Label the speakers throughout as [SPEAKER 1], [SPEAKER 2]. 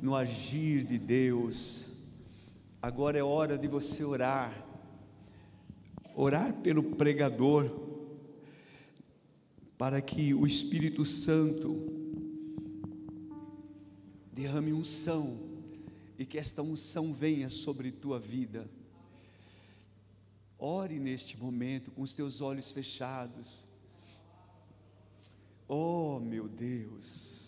[SPEAKER 1] no agir de Deus. Agora é hora de você orar, orar pelo pregador, para que o Espírito Santo derrame unção e que esta unção venha sobre tua vida. Ore neste momento com os teus olhos fechados. Oh, meu Deus.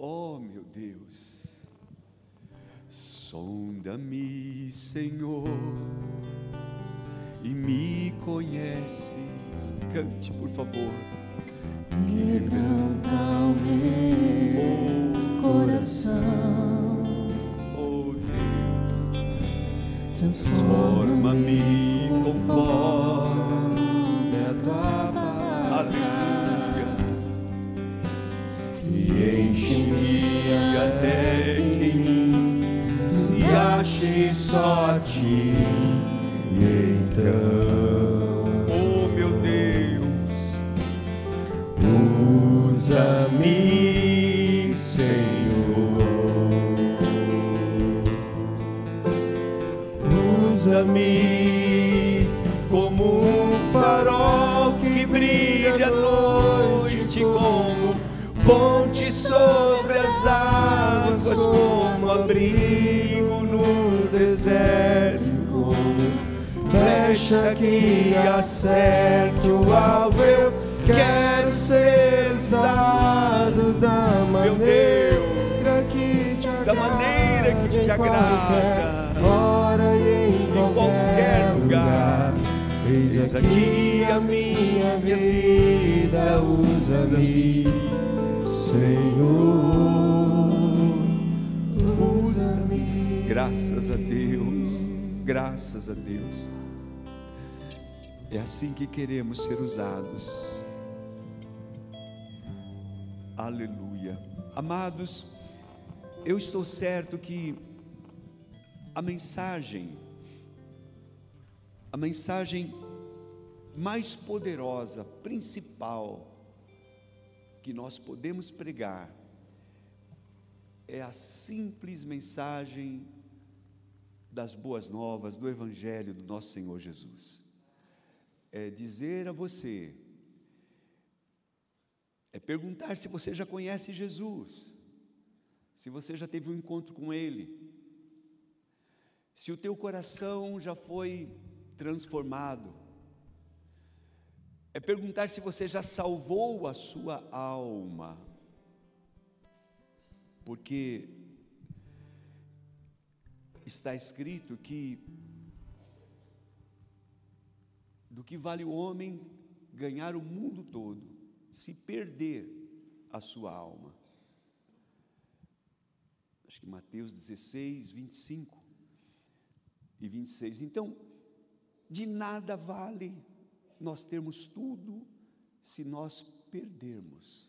[SPEAKER 1] Oh, meu Deus. Sonda-me, Senhor, e me conheces. Cante, por favor.
[SPEAKER 2] Quebranta o meu coração.
[SPEAKER 1] Oh, Deus.
[SPEAKER 2] Transforma-me
[SPEAKER 1] Transforma-me conforme enche-me até que mim se ache só a ti. E então, oh meu Deus, usa-me, Senhor. Usa-me abrigo no deserto, flecha que acerte o alvo. Eu quero ser usado da
[SPEAKER 2] Meu
[SPEAKER 1] maneira
[SPEAKER 2] Deus, que te
[SPEAKER 1] da maneira que te agrada.
[SPEAKER 2] Hora e em,
[SPEAKER 1] em qualquer lugar.
[SPEAKER 2] Eis aqui a minha vida, usa-me, Senhor.
[SPEAKER 1] Graças a Deus, graças a Deus. É assim que queremos ser usados. Aleluia. Amados, eu estou certo que a mensagem, a mensagem mais poderosa, principal, que nós podemos pregar, é a simples mensagem das boas novas do Evangelho do nosso Senhor Jesus. É dizer a você, é perguntar se você já conhece Jesus, se você já teve um encontro com Ele, se o teu coração já foi transformado, é perguntar se você já salvou a sua alma, porque está escrito que do que vale o homem ganhar o mundo todo, se perder a sua alma. Acho que Mateus 16, 25 e 26. Então, de nada vale nós termos tudo se nós perdermos.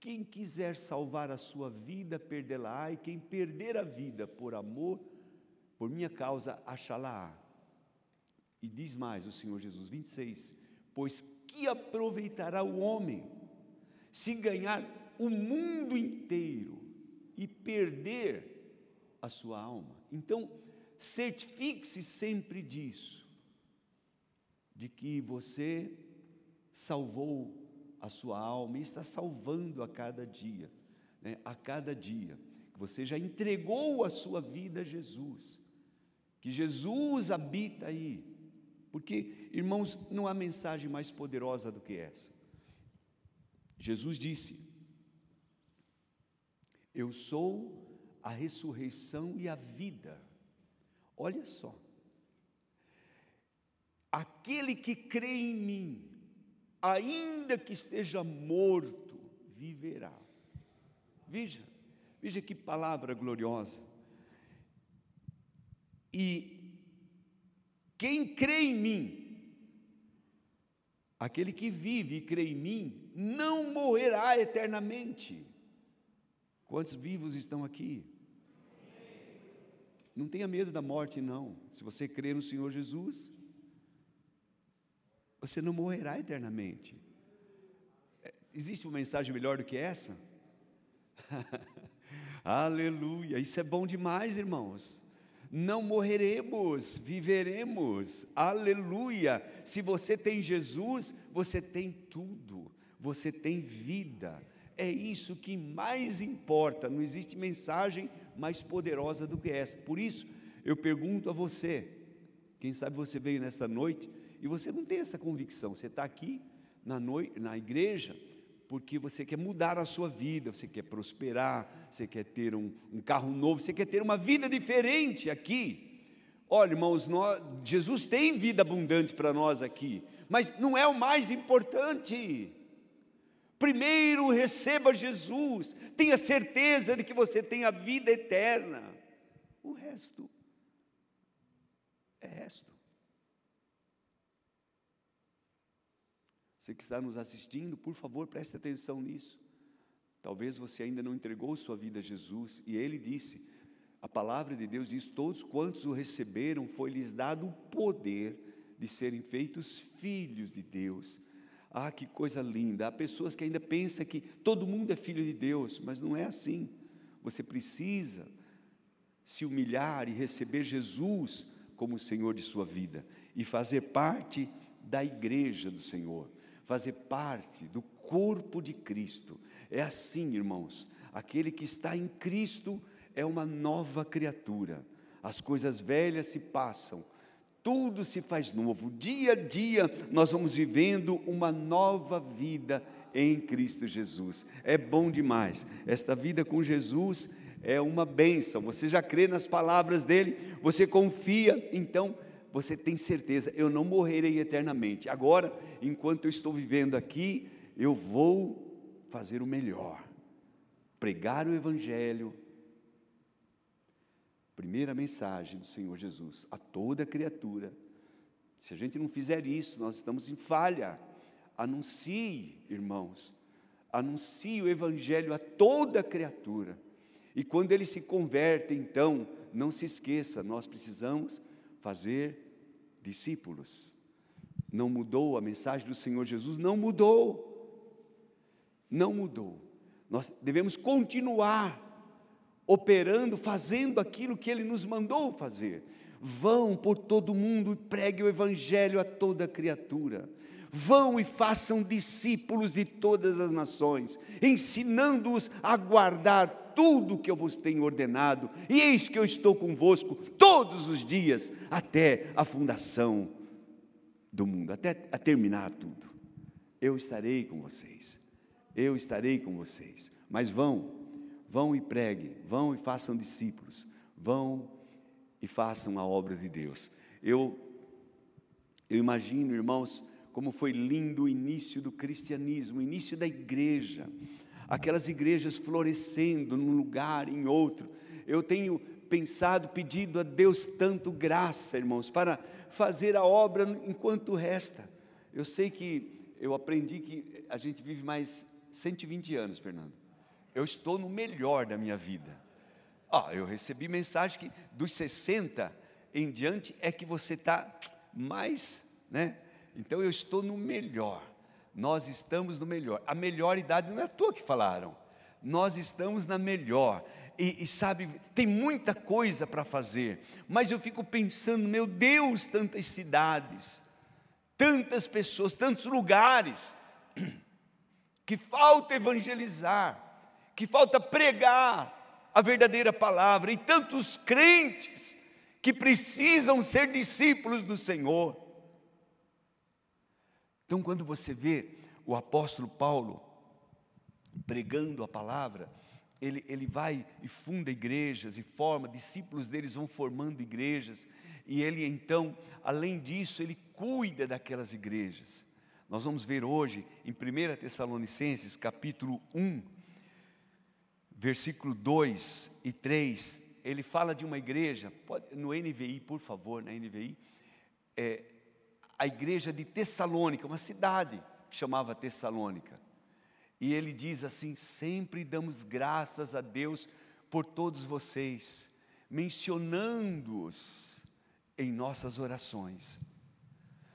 [SPEAKER 1] Quem quiser salvar a sua vida, perdê-la-á, e quem perder a vida por amor, por minha causa, achá-la-á. E diz mais o Senhor Jesus, 26, pois que aproveitará o homem se ganhar o mundo inteiro e perder a sua alma? Então, certifique-se sempre disso, de que você salvou a sua alma e está salvando a cada dia, né? a cada dia, você já entregou a sua vida a Jesus, que Jesus habita aí, porque, irmãos, não há mensagem mais poderosa do que essa. Jesus disse: Eu sou a ressurreição e a vida. Olha só. Aquele que crê em mim, ainda que esteja morto, viverá. Veja, veja que palavra gloriosa. E quem crê em mim, aquele que vive e crê em mim, não morrerá eternamente. Quantos vivos estão aqui? Não tenha medo da morte, não. Se você crê no Senhor Jesus, você não morrerá eternamente. É, Existe uma mensagem melhor do que essa? Aleluia, isso é bom demais, irmãos. Não morreremos, viveremos. Aleluia. Se você tem Jesus, você tem tudo. Você tem vida. É isso que mais importa. Não existe mensagem mais poderosa do que essa. Por isso, eu pergunto a você: quem sabe você veio nesta noite e você não tem essa convicção. Você está aqui na, noite, na igreja porque você quer mudar a sua vida, você quer prosperar, você quer ter um, um carro novo, você quer ter uma vida diferente aqui. Olha, irmãos, nós, Jesus tem vida abundante para nós aqui, mas não é o mais importante. Primeiro receba Jesus, tenha certeza de que você tem a vida eterna. O resto é resto. Você que está nos assistindo, por favor, preste atenção nisso. Talvez você ainda não entregou sua vida a Jesus, e ele disse: a palavra de Deus diz: todos quantos o receberam, foi-lhes dado o poder de serem feitos filhos de Deus. Ah, que coisa linda! Há pessoas que ainda pensam que todo mundo é filho de Deus, mas não é assim. Você precisa se humilhar e receber Jesus como o Senhor de sua vida e fazer parte da igreja do Senhor fazer parte do corpo de Cristo. É assim, irmãos, aquele que está em Cristo é uma nova criatura. As coisas velhas se passam, tudo se faz novo. Dia a dia nós vamos vivendo uma nova vida em Cristo Jesus. É bom demais. Esta vida com Jesus é uma bênção. Você já crê nas palavras dele, você confia, então você tem certeza, eu não morrerei eternamente. Agora, enquanto eu estou vivendo aqui, eu vou fazer o melhor. Pregar o Evangelho. Primeira mensagem do Senhor Jesus a toda criatura. Se a gente não fizer isso, nós estamos em falha. Anuncie, irmãos, anuncie o Evangelho a toda criatura. E quando ele se converte, então, não se esqueça, nós precisamos fazer discípulos. Não mudou a mensagem do Senhor Jesus? Não mudou. Não mudou. Nós devemos continuar operando, fazendo aquilo que Ele nos mandou fazer. Vão por todo mundo e pregue o Evangelho a toda criatura. Vão e façam discípulos de todas as nações, ensinando-os a guardar tudo que eu vos tenho ordenado, e eis que eu estou convosco todos os dias, até a fundação do mundo, até a terminar tudo. Eu estarei com vocês, eu estarei com vocês. Mas vão, vão e preguem, vão e façam discípulos, vão e façam a obra de Deus. Eu, eu imagino, irmãos, como foi lindo o início do cristianismo, o início da igreja aquelas igrejas florescendo num lugar, em outro. Eu tenho pensado, pedido a Deus tanto graça, irmãos, para fazer a obra enquanto resta. Eu sei que eu aprendi que a gente vive mais 120 anos, Fernando. Eu estou no melhor da minha vida. Ah, eu recebi mensagem que dos 60 em diante é que você está mais, né? Então eu estou no melhor. Nós estamos no melhor. A melhor idade não é a tua que falaram. Nós estamos na melhor. E, e sabe, tem muita coisa para fazer. Mas eu fico pensando, meu Deus, tantas cidades, tantas pessoas, tantos lugares, que falta evangelizar, que falta pregar a verdadeira palavra, e tantos crentes que precisam ser discípulos do Senhor. Então, quando você vê o apóstolo Paulo pregando a palavra, ele, ele vai e funda igrejas e forma, discípulos deles vão formando igrejas, e ele então, além disso, ele cuida daquelas igrejas. Nós vamos ver hoje em 1 Tessalonicenses, capítulo 1, versículo 2 e 3, ele fala de uma igreja, pode, no NVI, por favor, na NVI, é, a igreja de Tessalônica, uma cidade que chamava Tessalônica. E ele diz assim: sempre damos graças a Deus por todos vocês, mencionando-os em nossas orações.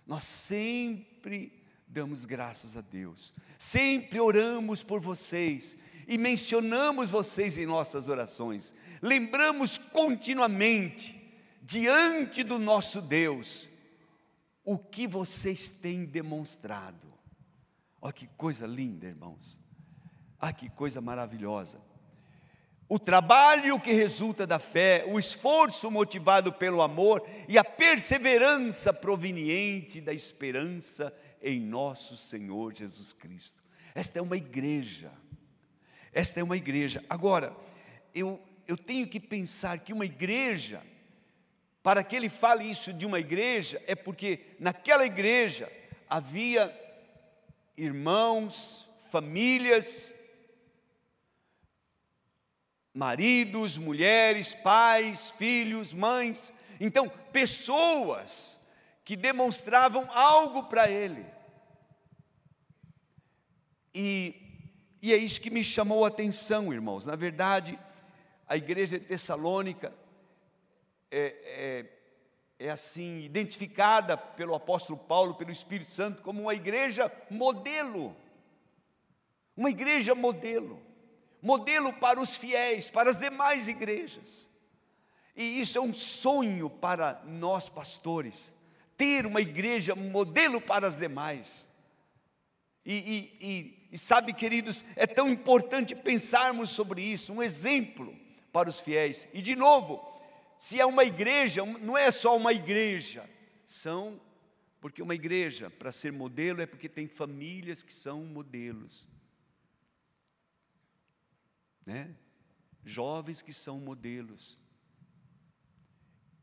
[SPEAKER 1] Nós sempre damos graças a Deus, sempre oramos por vocês e mencionamos vocês em nossas orações. Lembramos continuamente, diante do nosso Deus, o que vocês têm demonstrado. Olha que coisa linda, irmãos. Ah, que coisa maravilhosa. O trabalho que resulta da fé, o esforço motivado pelo amor e a perseverança proveniente da esperança em nosso Senhor Jesus Cristo. Esta é uma igreja. Esta é uma igreja. Agora, eu, eu tenho que pensar que uma igreja, para que ele fale isso de uma igreja, é porque naquela igreja havia irmãos, famílias, maridos, mulheres, pais, filhos, mães, então pessoas que demonstravam algo para ele. E, e é isso que me chamou a atenção, irmãos. Na verdade, a igreja de Tessalônica é, é, é assim, identificada pelo apóstolo Paulo, pelo Espírito Santo, como uma igreja modelo. Uma igreja modelo modelo para os fiéis, para as demais igrejas. E isso é um sonho para nós pastores, ter uma igreja modelo para as demais. E, e, e, e, sabe, queridos, é tão importante pensarmos sobre isso, um exemplo para os fiéis. E de novo, se é uma igreja, não é só uma igreja, são, porque uma igreja, para ser modelo, é porque tem famílias que são modelos né? Jovens que são modelos.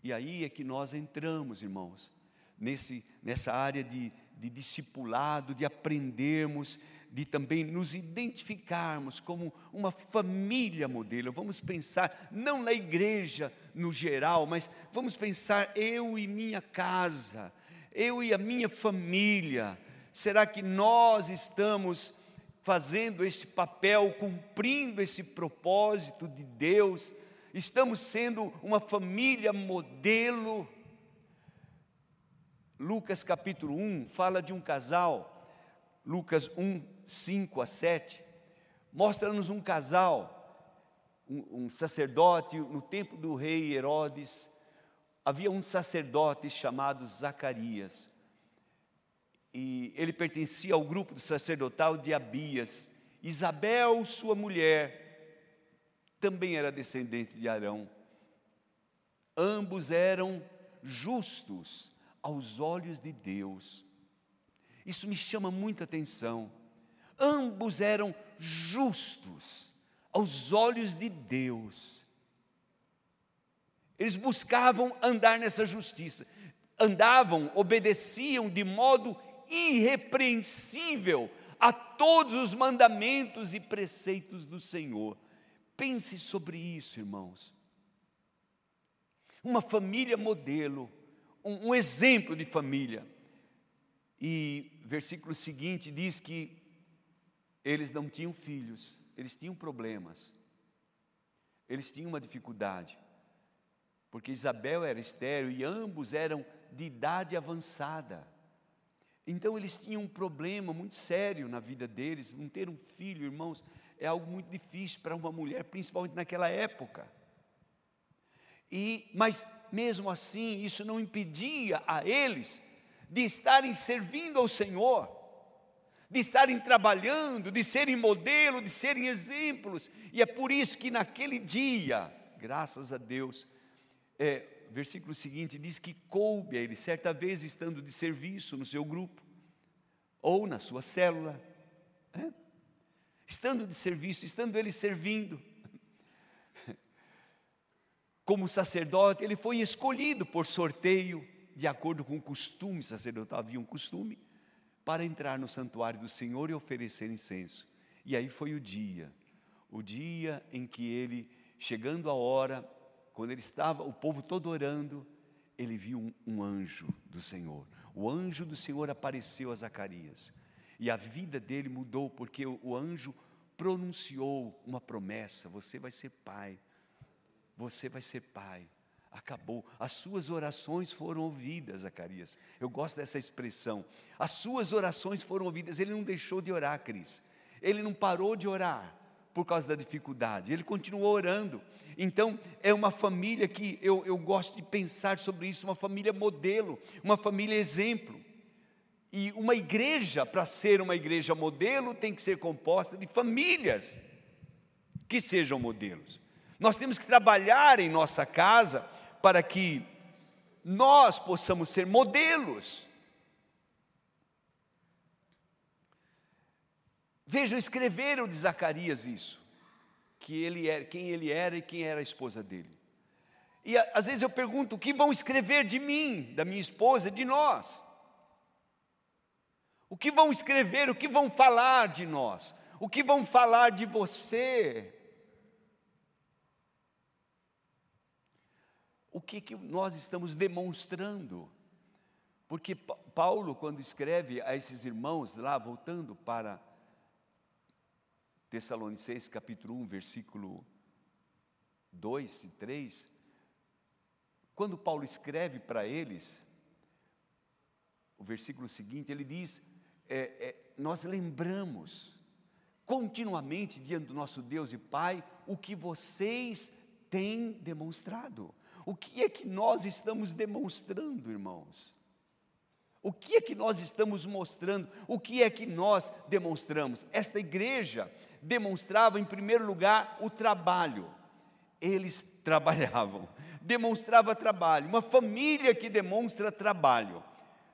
[SPEAKER 1] E aí é que nós entramos, irmãos, nesse, nessa área de, de discipulado, de aprendermos, de também nos identificarmos como uma família modelo. Vamos pensar, não na igreja no geral, mas vamos pensar eu e minha casa, eu e a minha família. Será que nós estamos fazendo esse papel, cumprindo esse propósito de Deus, estamos sendo uma família modelo. Lucas capítulo 1 fala de um casal, Lucas 1, 5 a 7, mostra-nos um casal, um, um sacerdote, no tempo do rei Herodes, havia um sacerdote chamado Zacarias e ele pertencia ao grupo do sacerdotal de Abias. Isabel, sua mulher, também era descendente de Arão. Ambos eram justos aos olhos de Deus. Isso me chama muita atenção. Ambos eram justos aos olhos de Deus. Eles buscavam andar nessa justiça, andavam, obedeciam de modo irrepreensível a todos os mandamentos e preceitos do Senhor. Pense sobre isso, irmãos. Uma família modelo, um, um exemplo de família. E versículo seguinte diz que eles não tinham filhos, eles tinham problemas, eles tinham uma dificuldade, porque Isabel era estéril e ambos eram de idade avançada. Então eles tinham um problema muito sério na vida deles, não ter um filho, irmãos, é algo muito difícil para uma mulher, principalmente naquela época. E, mas mesmo assim, isso não impedia a eles de estarem servindo ao Senhor, de estarem trabalhando, de serem modelo, de serem exemplos. E é por isso que naquele dia, graças a Deus, é, versículo seguinte diz que coube a ele, certa vez estando de serviço no seu grupo, ou na sua célula, é? estando de serviço, estando ele servindo, como sacerdote, ele foi escolhido por sorteio, de acordo com o costume sacerdotal, havia um costume, para entrar no santuário do Senhor e oferecer incenso. E aí foi o dia, o dia em que ele, chegando a hora, quando ele estava, o povo todo orando, ele viu um, um anjo do Senhor. O anjo do Senhor apareceu a Zacarias. E a vida dele mudou, porque o, o anjo pronunciou uma promessa: você vai ser pai. Você vai ser pai. Acabou. As suas orações foram ouvidas, Zacarias. Eu gosto dessa expressão. As suas orações foram ouvidas. Ele não deixou de orar, Cris. Ele não parou de orar por causa da dificuldade. Ele continuou orando. Então, é uma família que eu, eu gosto de pensar sobre isso, uma família modelo, uma família exemplo. E uma igreja, para ser uma igreja modelo, tem que ser composta de famílias que sejam modelos. Nós temos que trabalhar em nossa casa para que nós possamos ser modelos. Vejam, escreveram de Zacarias isso, que ele era, quem ele era e quem era a esposa dele. E às vezes eu pergunto: o que vão escrever de mim, da minha esposa, de nós? O que vão escrever, o que vão falar de nós? O que vão falar de você? O que, que nós estamos demonstrando? Porque Paulo, quando escreve a esses irmãos, lá voltando para Tessalonicenses capítulo 1, versículo 2 e 3, quando Paulo escreve para eles, o versículo seguinte, ele diz: é, é, nós lembramos continuamente diante do nosso Deus e Pai o que vocês têm demonstrado. O que é que nós estamos demonstrando, irmãos? O que é que nós estamos mostrando? O que é que nós demonstramos? Esta igreja demonstrava, em primeiro lugar, o trabalho. Eles trabalhavam, demonstrava trabalho, uma família que demonstra trabalho.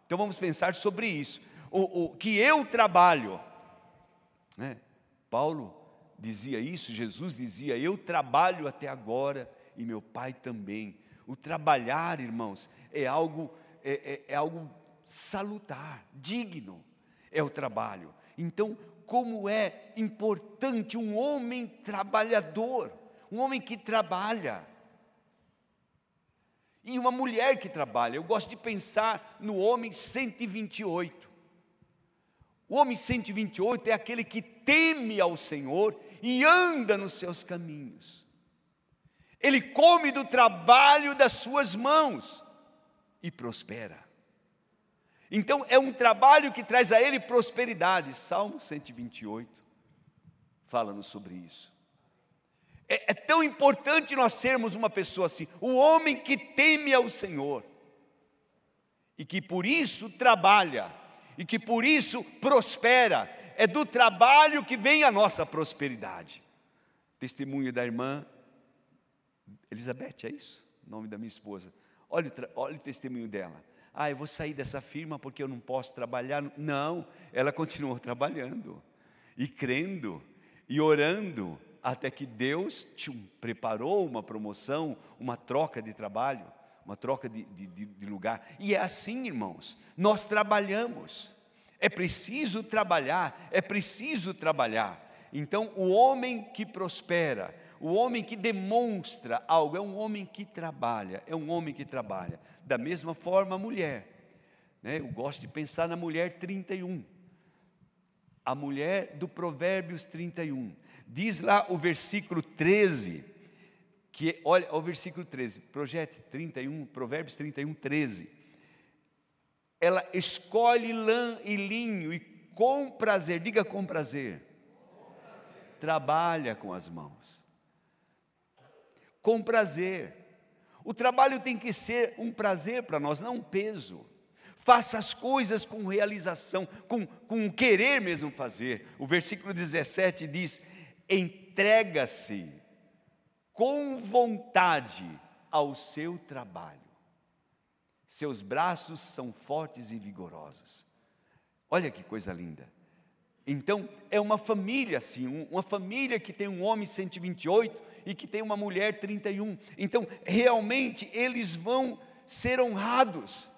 [SPEAKER 1] Então vamos pensar sobre isso o, o que eu trabalho. Né? Paulo dizia isso, Jesus dizia: Eu trabalho até agora e meu pai também. O trabalhar, irmãos, é algo, é, é, é algo salutar, digno, é o trabalho. Então, como é importante um homem trabalhador, um homem que trabalha. E uma mulher que trabalha. Eu gosto de pensar no homem 128. O homem 128 é aquele que teme ao Senhor e anda nos seus caminhos. Ele come do trabalho das suas mãos e prospera. Então é um trabalho que traz a ele prosperidade. Salmo 128 fala-nos sobre isso. É, é, tão importante nós sermos uma pessoa assim, o homem que teme ao Senhor e que por isso trabalha e que por isso prospera. É do trabalho que vem a nossa prosperidade. Testemunho da irmã Elizabeth, é isso? O nome da minha esposa. Olha, olha o testemunho dela. Ah, eu vou sair dessa firma porque eu não posso trabalhar. Não, ela continuou trabalhando e crendo e orando até que Deus tchum, preparou uma promoção, uma troca de trabalho uma troca de, de, de lugar. E é assim, irmãos, nós trabalhamos. É preciso trabalhar, é preciso trabalhar. Então, o homem que prospera, o homem que demonstra algo, é um homem que trabalha, é um homem que trabalha. Da mesma forma, a mulher. Né? Eu gosto de pensar na mulher 31. A mulher do Provérbios 31. Diz lá o versículo 13 que olha o versículo 13, projete 31, Provérbios 31, 13. Ela escolhe lã e linho e com prazer, diga com prazer, com prazer. trabalha com as mãos. Com prazer. O trabalho tem que ser um prazer para nós, não um peso. Faça as coisas com realização, com, com querer mesmo fazer. O versículo 17 diz: entrega-se com vontade ao seu trabalho. Seus braços são fortes e vigorosos. Olha que coisa linda. Então, é uma família assim, uma família que tem um homem 128 e que tem uma mulher 31. Então, realmente eles vão ser honrados.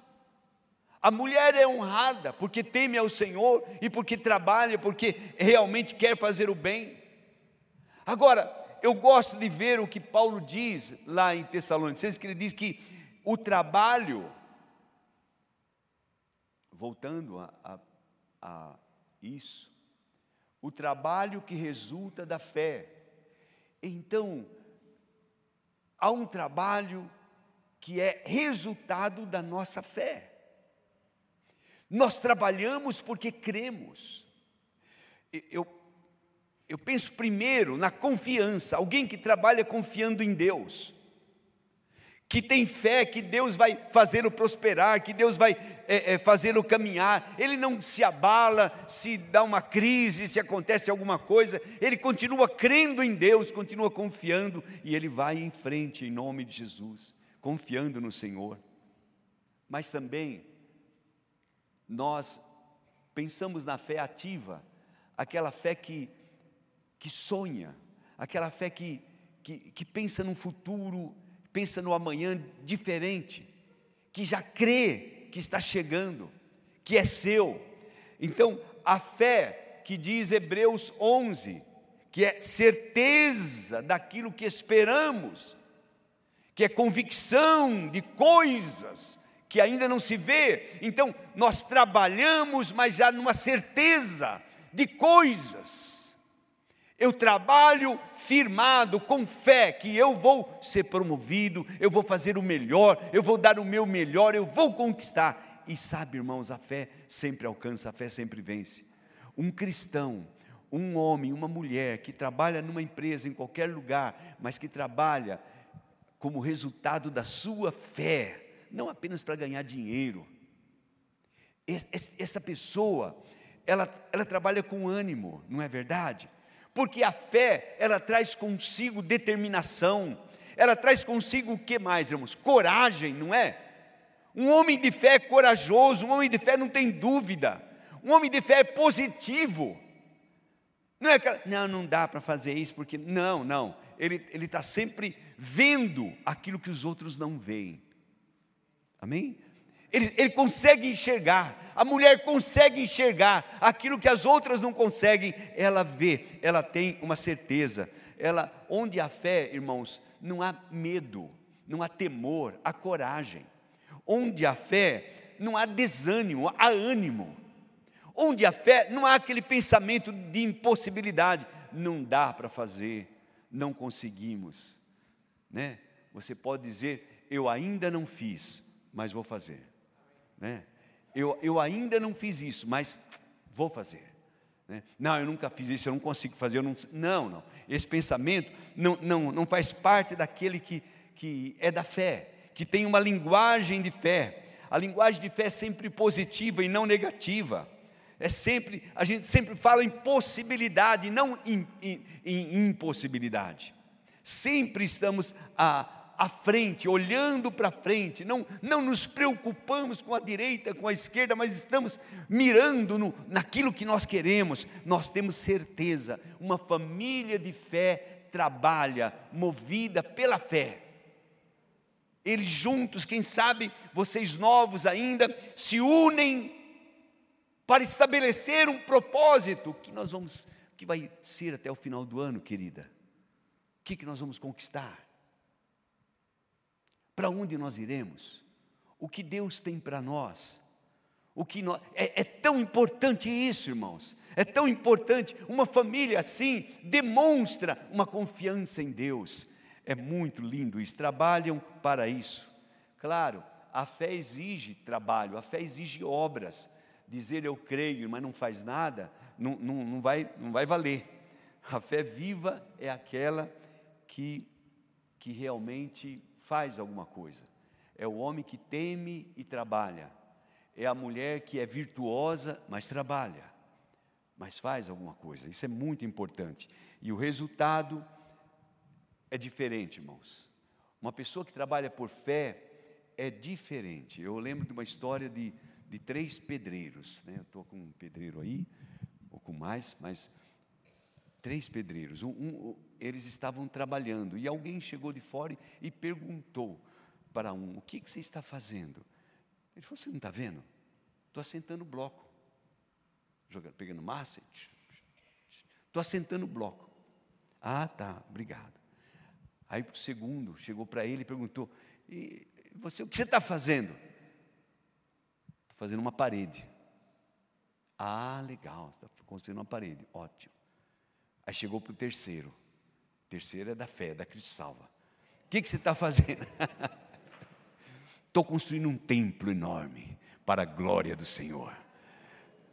[SPEAKER 1] A mulher é honrada porque teme ao Senhor e porque trabalha, porque realmente quer fazer o bem. Agora, eu gosto de ver o que Paulo diz lá em Tessalonicenses, que ele diz que o trabalho, voltando a, a, a isso, o trabalho que resulta da fé. Então, há um trabalho que é resultado da nossa fé. Nós trabalhamos porque cremos. Eu Eu penso primeiro na confiança, alguém que trabalha confiando em Deus, que tem fé que Deus vai fazê-lo prosperar, que Deus vai é, é, fazê-lo caminhar, ele não se abala se dá uma crise, se acontece alguma coisa, ele continua crendo em Deus, continua confiando e ele vai em frente em nome de Jesus, confiando no Senhor. Mas também nós pensamos na fé ativa, aquela fé que, que sonha, aquela fé que, que, que pensa no futuro, pensa no amanhã diferente, que já crê que está chegando, que é seu. Então, a fé que diz Hebreus 11, que é certeza daquilo que esperamos, que é convicção de coisas que ainda não se vê. Então, nós trabalhamos, mas já numa certeza de coisas. Eu trabalho firmado, com fé, que eu vou ser promovido, eu vou fazer o melhor, eu vou dar o meu melhor, eu vou conquistar. E sabe, irmãos, a fé sempre alcança, a fé sempre vence. Um cristão, um homem, uma mulher que trabalha numa empresa, em qualquer lugar, mas que trabalha como resultado da sua fé, não apenas para ganhar dinheiro. Esta pessoa, ela, ela trabalha com ânimo, não é verdade? Porque a fé, ela traz consigo determinação, ela traz consigo o que mais, irmãos? Coragem, não é? Um homem de fé é corajoso, um homem de fé não tem dúvida, um homem de fé é positivo. Não é aquela, não, não dá para fazer isso, porque. Não, não. Ele está sempre vendo aquilo que os outros não veem. Amém? Ele, ele, consegue enxergar, a mulher consegue enxergar aquilo que as outras não conseguem, ela vê, ela tem uma certeza. Ela, onde há fé, irmãos, não há medo, não há temor, há coragem. Onde há fé, não há desânimo, há ânimo. Onde há fé, não há aquele pensamento de impossibilidade, não dá para fazer, não conseguimos, né? Você pode dizer, eu ainda não fiz, mas vou fazer. Né? Eu, eu ainda não fiz isso, mas vou fazer. Né? Não, eu nunca fiz isso, eu não consigo fazer. Eu não, não, não. Esse pensamento não, não, não faz parte daquele que, que é da fé, que tem uma linguagem de fé. A linguagem de fé é sempre positiva e não negativa. É sempre, a gente sempre fala em possibilidade, não em, em, em impossibilidade. Sempre estamos a, à frente, olhando para frente, não, não nos preocupamos com a direita, com a esquerda, mas estamos mirando no, naquilo que nós queremos, nós temos certeza, uma família de fé trabalha, movida pela fé. Eles juntos, quem sabe vocês novos ainda, se unem para estabelecer um propósito que nós vamos, que vai ser até o final do ano, querida. O que, que nós vamos conquistar? Para onde nós iremos? O que Deus tem para nós? O que nós, é, é tão importante isso, irmãos. É tão importante. Uma família assim demonstra uma confiança em Deus. É muito lindo isso. Trabalham para isso. Claro, a fé exige trabalho, a fé exige obras. Dizer eu creio, mas não faz nada, não, não, não, vai, não vai valer. A fé viva é aquela que, que realmente faz alguma coisa. É o homem que teme e trabalha. É a mulher que é virtuosa, mas trabalha, mas faz alguma coisa. Isso é muito importante. E o resultado é diferente, irmãos. Uma pessoa que trabalha por fé é diferente. Eu lembro de uma história de, de três pedreiros. Né? Eu estou com um pedreiro aí, ou com mais, mas três pedreiros. Um, um, eles estavam trabalhando e alguém chegou de fora e perguntou para um: O que, que você está fazendo? Ele falou: Você não está vendo? Estou assentando bloco. Jogando, pegando massa. Estou assentando bloco. Ah, tá, obrigado. Aí o segundo chegou para ele e perguntou: e você, O que você está fazendo? Estou fazendo uma parede. Ah, legal, está construindo uma parede, ótimo. Aí chegou para o terceiro. O terceiro é da fé, é da Cristo salva. O que, que você está fazendo? Estou construindo um templo enorme para a glória do Senhor.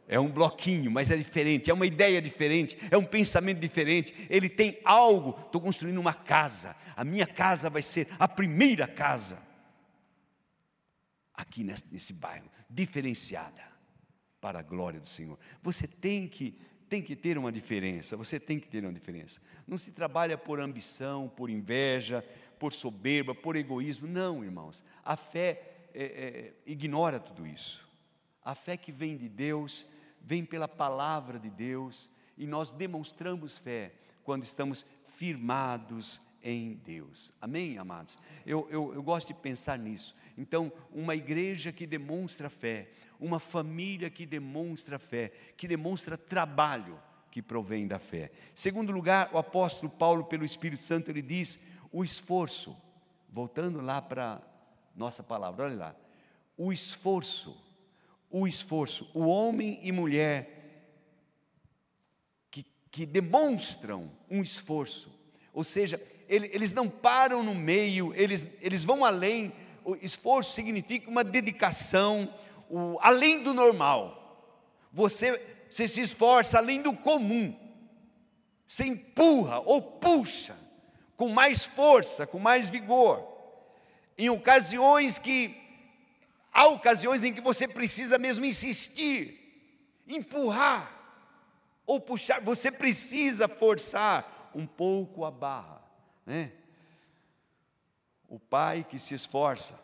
[SPEAKER 1] é um bloquinho, mas é diferente, é uma ideia diferente, é um pensamento diferente. Ele tem algo. Estou construindo uma casa, a minha casa vai ser a primeira casa aqui nesse bairro, diferenciada para a glória do Senhor. Você tem que tem que ter uma diferença, você tem que ter uma diferença. Não se trabalha por ambição, por inveja, por soberba, por egoísmo. Não, irmãos. A fé é, é, ignora tudo isso. A fé que vem de Deus, vem pela palavra de Deus, e nós demonstramos fé quando estamos firmados em Deus. Amém, amados? Eu, eu, eu gosto de pensar nisso. Então, uma igreja que demonstra fé, uma família que demonstra fé, que demonstra trabalho que provém da fé. Segundo lugar, o apóstolo Paulo, pelo Espírito Santo, ele diz: o esforço, voltando lá para nossa palavra, olha lá, o esforço, o esforço, o homem e mulher que, que demonstram um esforço, ou seja, eles não param no meio, eles, eles vão além, o esforço significa uma dedicação, o, além do normal. Você, você se esforça além do comum. Você empurra ou puxa com mais força, com mais vigor. Em ocasiões que há ocasiões em que você precisa mesmo insistir, empurrar ou puxar, você precisa forçar um pouco a barra, né? O pai que se esforça,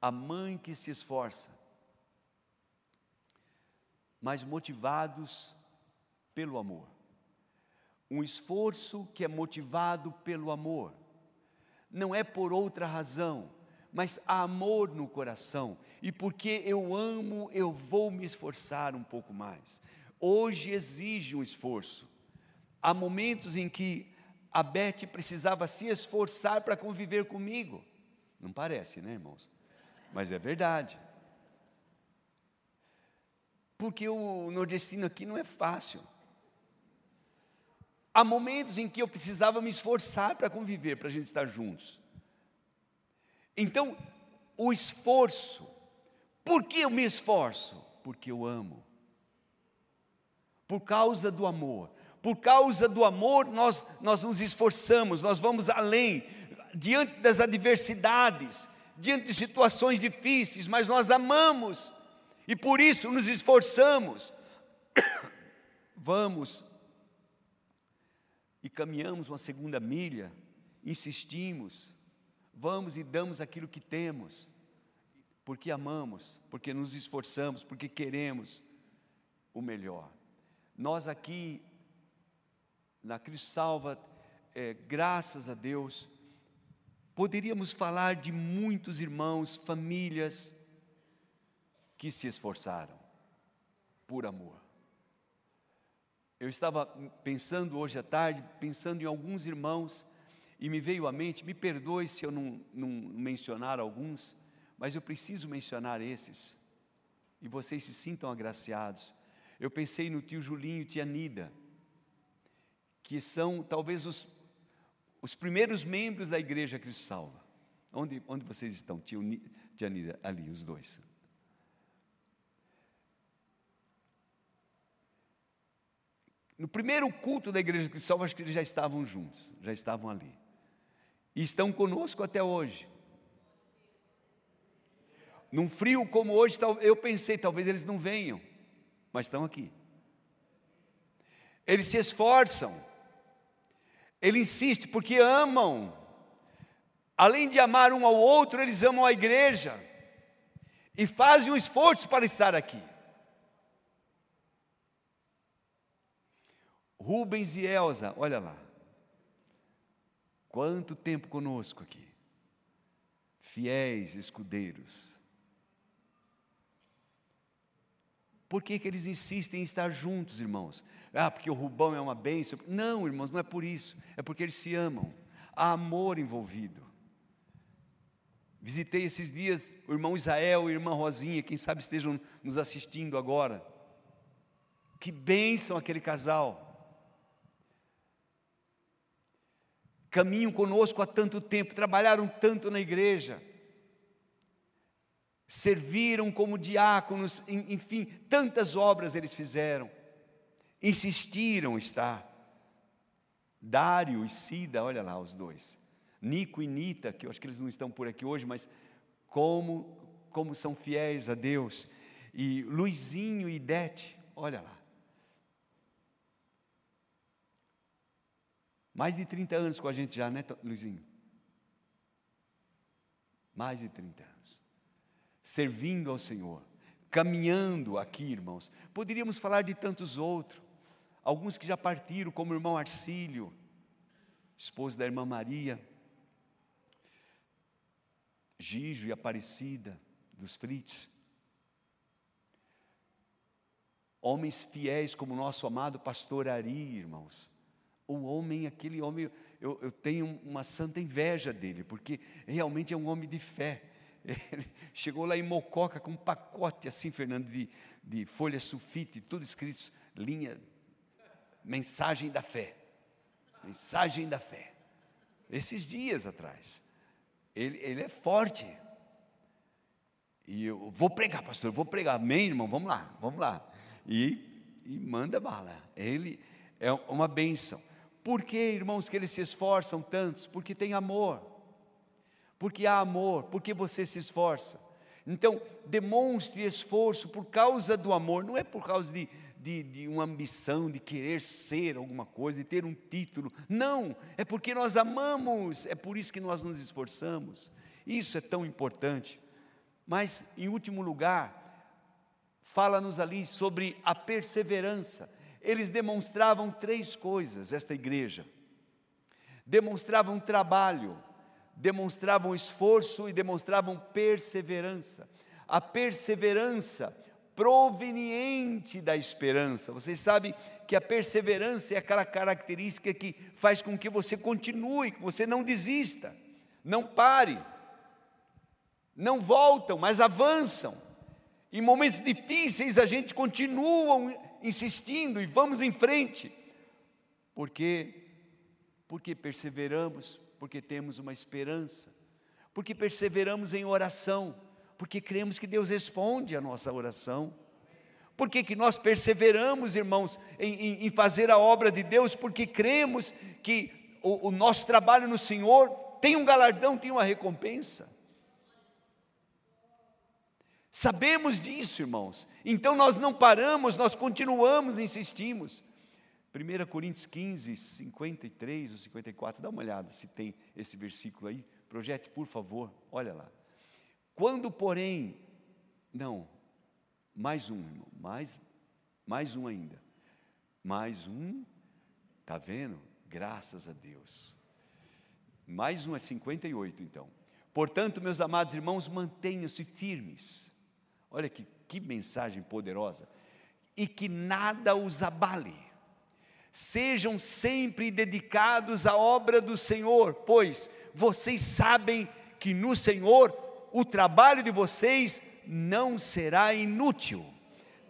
[SPEAKER 1] a mãe que se esforça, mas motivados pelo amor. Um esforço que é motivado pelo amor. Não é por outra razão, mas há amor no coração. E porque eu amo, eu vou me esforçar um pouco mais. Hoje exige um esforço. Há momentos em que a Beth precisava se esforçar para conviver comigo. Não parece, né, irmãos? Mas é verdade porque o nordestino aqui não é fácil. Há momentos em que eu precisava me esforçar para conviver, para a gente estar juntos. Então, o esforço, por que eu me esforço? Porque eu amo. Por causa do amor. Por causa do amor, nós, nós nos esforçamos, nós vamos além, diante das adversidades, diante de situações difíceis, mas nós amamos. E por isso nos esforçamos. Vamos e caminhamos uma segunda milha, insistimos, vamos e damos aquilo que temos, porque amamos, porque nos esforçamos, porque queremos o melhor. Nós aqui, na Cristo Salva, é, graças a Deus, poderíamos falar de muitos irmãos, famílias, que se esforçaram por amor. Eu estava pensando hoje à tarde, pensando em alguns irmãos, e me veio à mente, me perdoe se eu não, não mencionar alguns, mas eu preciso mencionar esses, e vocês se sintam agraciados. Eu pensei no tio Julinho e tia Nida, que são talvez os, os primeiros membros da igreja Cristo Salva. Onde, onde vocês estão, tio, tia Nida? Ali, os dois. No primeiro culto da igreja cristã, acho que eles já estavam juntos, já estavam ali. E estão conosco até hoje. Num frio como hoje, eu pensei, talvez eles não venham, mas estão aqui. Eles se esforçam, eles insistem porque amam. Além de amar um ao outro, eles amam a igreja e fazem um esforço para estar aqui. Rubens e Elza, olha lá. Quanto tempo conosco aqui. Fiéis escudeiros. Por que, que eles insistem em estar juntos, irmãos? Ah, porque o Rubão é uma bênção. Não, irmãos, não é por isso. É porque eles se amam. Há amor envolvido. Visitei esses dias o irmão Israel e a irmã Rosinha, quem sabe estejam nos assistindo agora. Que bênção aquele casal. Caminham conosco há tanto tempo, trabalharam tanto na igreja. serviram como diáconos, enfim, tantas obras eles fizeram, insistiram está. Dário e Cida, olha lá os dois. Nico e Nita, que eu acho que eles não estão por aqui hoje, mas como, como são fiéis a Deus. E Luizinho e Dete, olha lá. Mais de 30 anos com a gente já, né, Luizinho? Mais de 30 anos. Servindo ao Senhor, caminhando aqui, irmãos. Poderíamos falar de tantos outros. Alguns que já partiram, como o irmão Arcílio, esposo da irmã Maria, Gijo e Aparecida, dos Frites. Homens fiéis como o nosso amado pastor Ari, irmãos. O homem, aquele homem, eu, eu tenho uma santa inveja dele, porque realmente é um homem de fé. Ele chegou lá em Mococa com um pacote assim, Fernando, de, de folha sulfite, tudo escrito, linha Mensagem da fé. Mensagem da fé. Esses dias atrás. Ele, ele é forte. E eu vou pregar, pastor, eu vou pregar. Amém, irmão? Vamos lá, vamos lá. E, e manda bala. Ele é uma bênção. Por que, irmãos, que eles se esforçam tantos? Porque tem amor. Porque há amor, porque você se esforça. Então, demonstre esforço por causa do amor, não é por causa de, de, de uma ambição, de querer ser alguma coisa, de ter um título. Não, é porque nós amamos, é por isso que nós nos esforçamos. Isso é tão importante. Mas, em último lugar, fala-nos ali sobre a perseverança. Eles demonstravam três coisas, esta igreja: demonstravam trabalho, demonstravam esforço e demonstravam perseverança. A perseverança proveniente da esperança. Vocês sabem que a perseverança é aquela característica que faz com que você continue, que você não desista, não pare, não voltam, mas avançam. Em momentos difíceis a gente continua insistindo e vamos em frente. Porque porque perseveramos, porque temos uma esperança, porque perseveramos em oração porque cremos que Deus responde a nossa oração. Por que, que nós perseveramos, irmãos, em, em, em, fazer a obra de Deus? Porque cremos que o, o nosso trabalho no Senhor tem um galardão, tem uma recompensa. Sabemos disso, irmãos. Então nós não paramos, nós continuamos, insistimos. 1 Coríntios 15, 53 ou 54, dá uma olhada se tem esse versículo aí. Projete, por favor, olha lá. Quando, porém, não, mais um, irmão, mais, mais um ainda. Mais um, está vendo? Graças a Deus. Mais um é 58, então. Portanto, meus amados irmãos, mantenham-se firmes. Olha que, que mensagem poderosa. E que nada os abale. Sejam sempre dedicados à obra do Senhor, pois vocês sabem que no Senhor o trabalho de vocês não será inútil,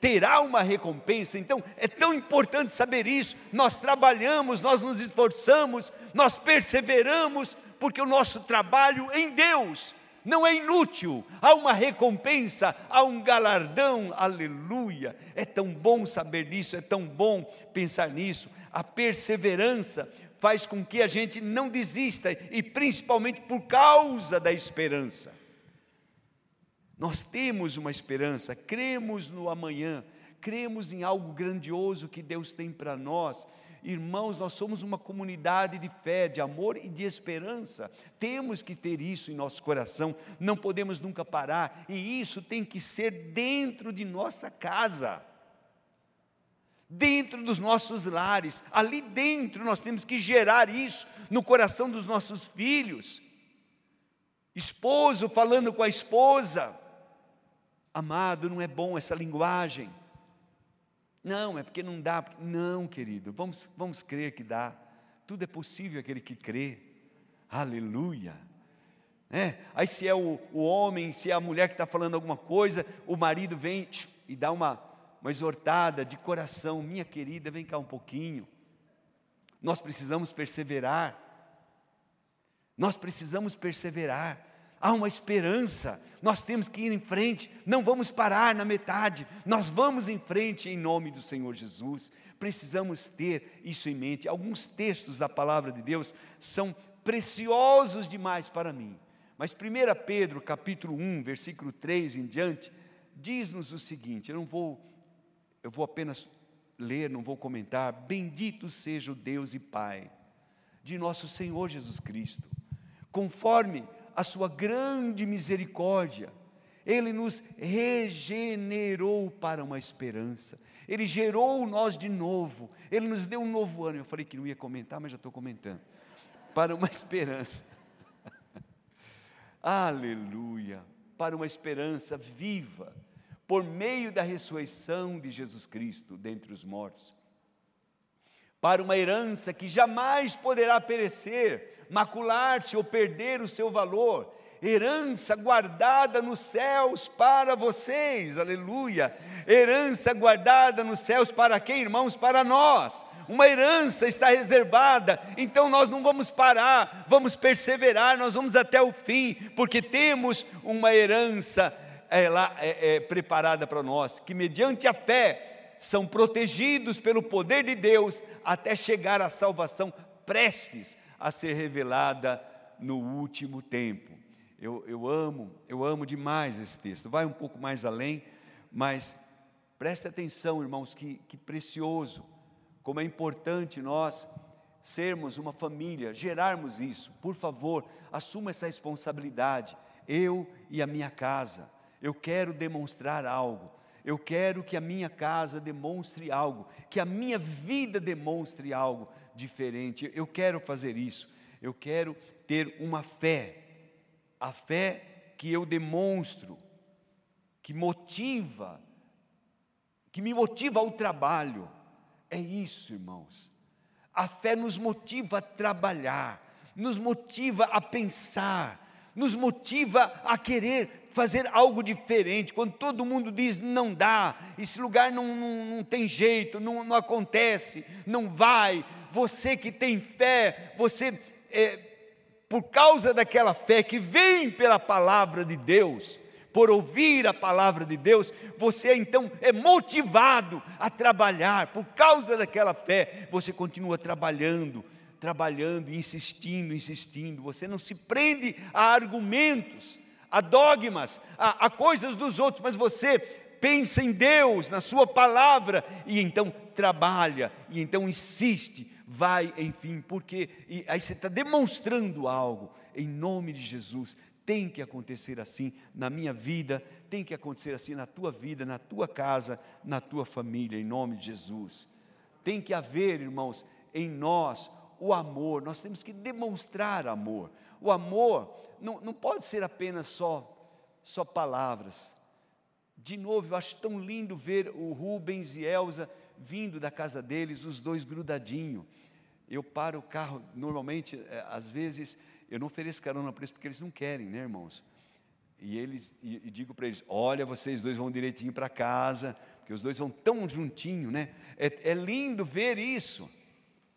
[SPEAKER 1] terá uma recompensa. Então, é tão importante saber isso. Nós trabalhamos, nós nos esforçamos, nós perseveramos, porque o nosso trabalho em Deus não é inútil, há uma recompensa, há um galardão, aleluia. É tão bom saber disso, é tão bom pensar nisso. A perseverança faz com que a gente não desista, e principalmente por causa da esperança. Nós temos uma esperança, cremos no amanhã, cremos em algo grandioso que Deus tem para nós. Irmãos, nós somos uma comunidade de fé, de amor e de esperança. Temos que ter isso em nosso coração, não podemos nunca parar, e isso tem que ser dentro de nossa casa, dentro dos nossos lares, ali dentro nós temos que gerar isso no coração dos nossos filhos. Esposo falando com a esposa, Amado, não é bom essa linguagem. Não, é porque não dá. Não, querido, vamos, vamos crer que dá. Tudo é possível aquele que crê. Aleluia. É, aí se é o, o homem, se é a mulher que está falando alguma coisa, o marido vem e dá uma, uma exortada de coração, minha querida, vem cá um pouquinho. Nós precisamos perseverar. Nós precisamos perseverar. Há uma esperança. Nós temos que ir em frente, não vamos parar na metade, nós vamos em frente em nome do Senhor Jesus. Precisamos ter isso em mente. Alguns textos da palavra de Deus são preciosos demais para mim. Mas 1 Pedro, capítulo 1, versículo 3 em diante, diz-nos o seguinte: eu não vou, eu vou apenas ler, não vou comentar. Bendito seja o Deus e Pai de nosso Senhor Jesus Cristo, conforme a sua grande misericórdia, Ele nos regenerou para uma esperança, Ele gerou nós de novo, Ele nos deu um novo ano. Eu falei que não ia comentar, mas já estou comentando. Para uma esperança. Aleluia! Para uma esperança viva, por meio da ressurreição de Jesus Cristo dentre os mortos para uma herança que jamais poderá perecer, macular-se ou perder o seu valor, herança guardada nos céus para vocês, aleluia. Herança guardada nos céus para quem, irmãos? Para nós. Uma herança está reservada, então nós não vamos parar, vamos perseverar, nós vamos até o fim, porque temos uma herança é, lá, é, é, preparada para nós, que mediante a fé são protegidos pelo poder de Deus até chegar à salvação prestes a ser revelada no último tempo. Eu, eu amo, eu amo demais esse texto. Vai um pouco mais além, mas preste atenção, irmãos, que, que precioso, como é importante nós sermos uma família, gerarmos isso. Por favor, assuma essa responsabilidade. Eu e a minha casa, eu quero demonstrar algo. Eu quero que a minha casa demonstre algo, que a minha vida demonstre algo diferente. Eu quero fazer isso. Eu quero ter uma fé, a fé que eu demonstro, que motiva, que me motiva ao trabalho. É isso, irmãos. A fé nos motiva a trabalhar, nos motiva a pensar, nos motiva a querer fazer algo diferente. Quando todo mundo diz não dá, esse lugar não, não, não tem jeito, não, não, acontece, não vai. Você que tem fé, você, é, por causa daquela fé que vem pela palavra de Deus, por ouvir a palavra de Deus, você então é motivado a trabalhar, por causa daquela fé, você continua trabalhando, trabalhando, insistindo, insistindo, você não se prende a argumentos, a dogmas, a, a coisas dos outros, mas você pensa em Deus, na Sua palavra, e então trabalha, e então insiste, vai, enfim, porque e aí você está demonstrando algo, em nome de Jesus. Tem que acontecer assim na minha vida, tem que acontecer assim na tua vida, na tua casa, na tua família, em nome de Jesus. Tem que haver, irmãos, em nós o amor, nós temos que demonstrar amor. O amor não, não pode ser apenas só, só palavras. De novo, eu acho tão lindo ver o Rubens e Elza vindo da casa deles, os dois grudadinhos. Eu paro o carro, normalmente, é, às vezes, eu não ofereço carona para eles porque eles não querem, né, irmãos? E, eles, e, e digo para eles: olha, vocês dois vão direitinho para casa, porque os dois vão tão juntinho, né? É, é lindo ver isso.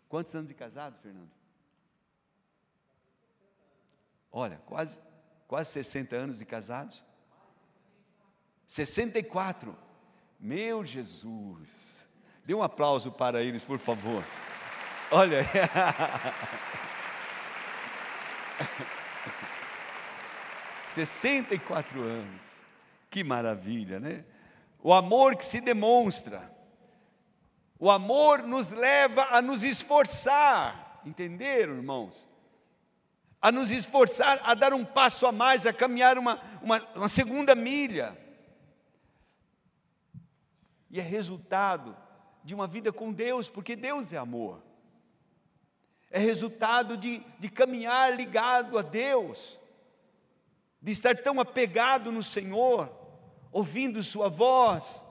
[SPEAKER 1] Quantos anos de casado, Fernando? Olha, quase, quase 60 anos de casados. 64. Meu Jesus. Dê um aplauso para eles, por favor. Olha. 64 anos. Que maravilha, né? O amor que se demonstra. O amor nos leva a nos esforçar. Entenderam, irmãos? A nos esforçar, a dar um passo a mais, a caminhar uma, uma, uma segunda milha. E é resultado de uma vida com Deus, porque Deus é amor. É resultado de, de caminhar ligado a Deus, de estar tão apegado no Senhor, ouvindo Sua voz,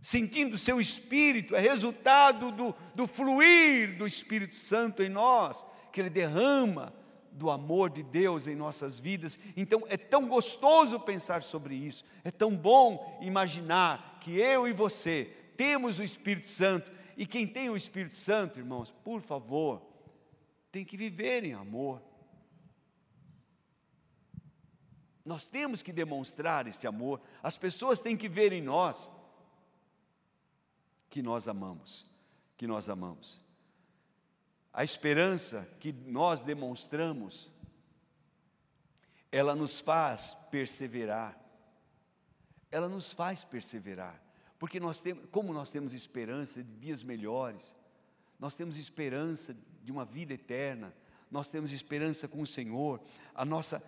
[SPEAKER 1] sentindo Seu Espírito, é resultado do, do fluir do Espírito Santo em nós, que Ele derrama do amor de Deus em nossas vidas. Então é tão gostoso pensar sobre isso, é tão bom imaginar que eu e você temos o Espírito Santo. E quem tem o Espírito Santo, irmãos, por favor, tem que viver em amor. Nós temos que demonstrar esse amor, as pessoas têm que ver em nós que nós amamos, que nós amamos. A esperança que nós demonstramos, ela nos faz perseverar. Ela nos faz perseverar, porque nós temos, como nós temos esperança de dias melhores, nós temos esperança de uma vida eterna, nós temos esperança com o Senhor, a nossa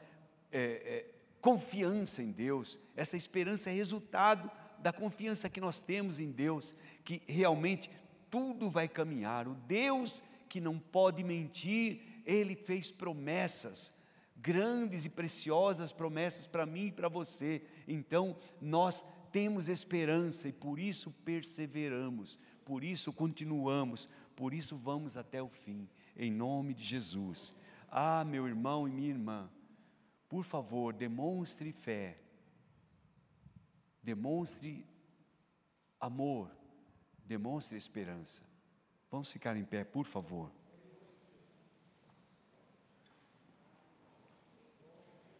[SPEAKER 1] é, é, confiança em Deus, essa esperança é resultado da confiança que nós temos em Deus, que realmente tudo vai caminhar. O Deus que não pode mentir, Ele fez promessas, grandes e preciosas promessas para mim e para você. Então, nós temos esperança e por isso perseveramos, por isso continuamos, por isso vamos até o fim, em nome de Jesus. Ah, meu irmão e minha irmã, por favor, demonstre fé, demonstre amor, demonstre esperança. Vamos ficar em pé, por favor.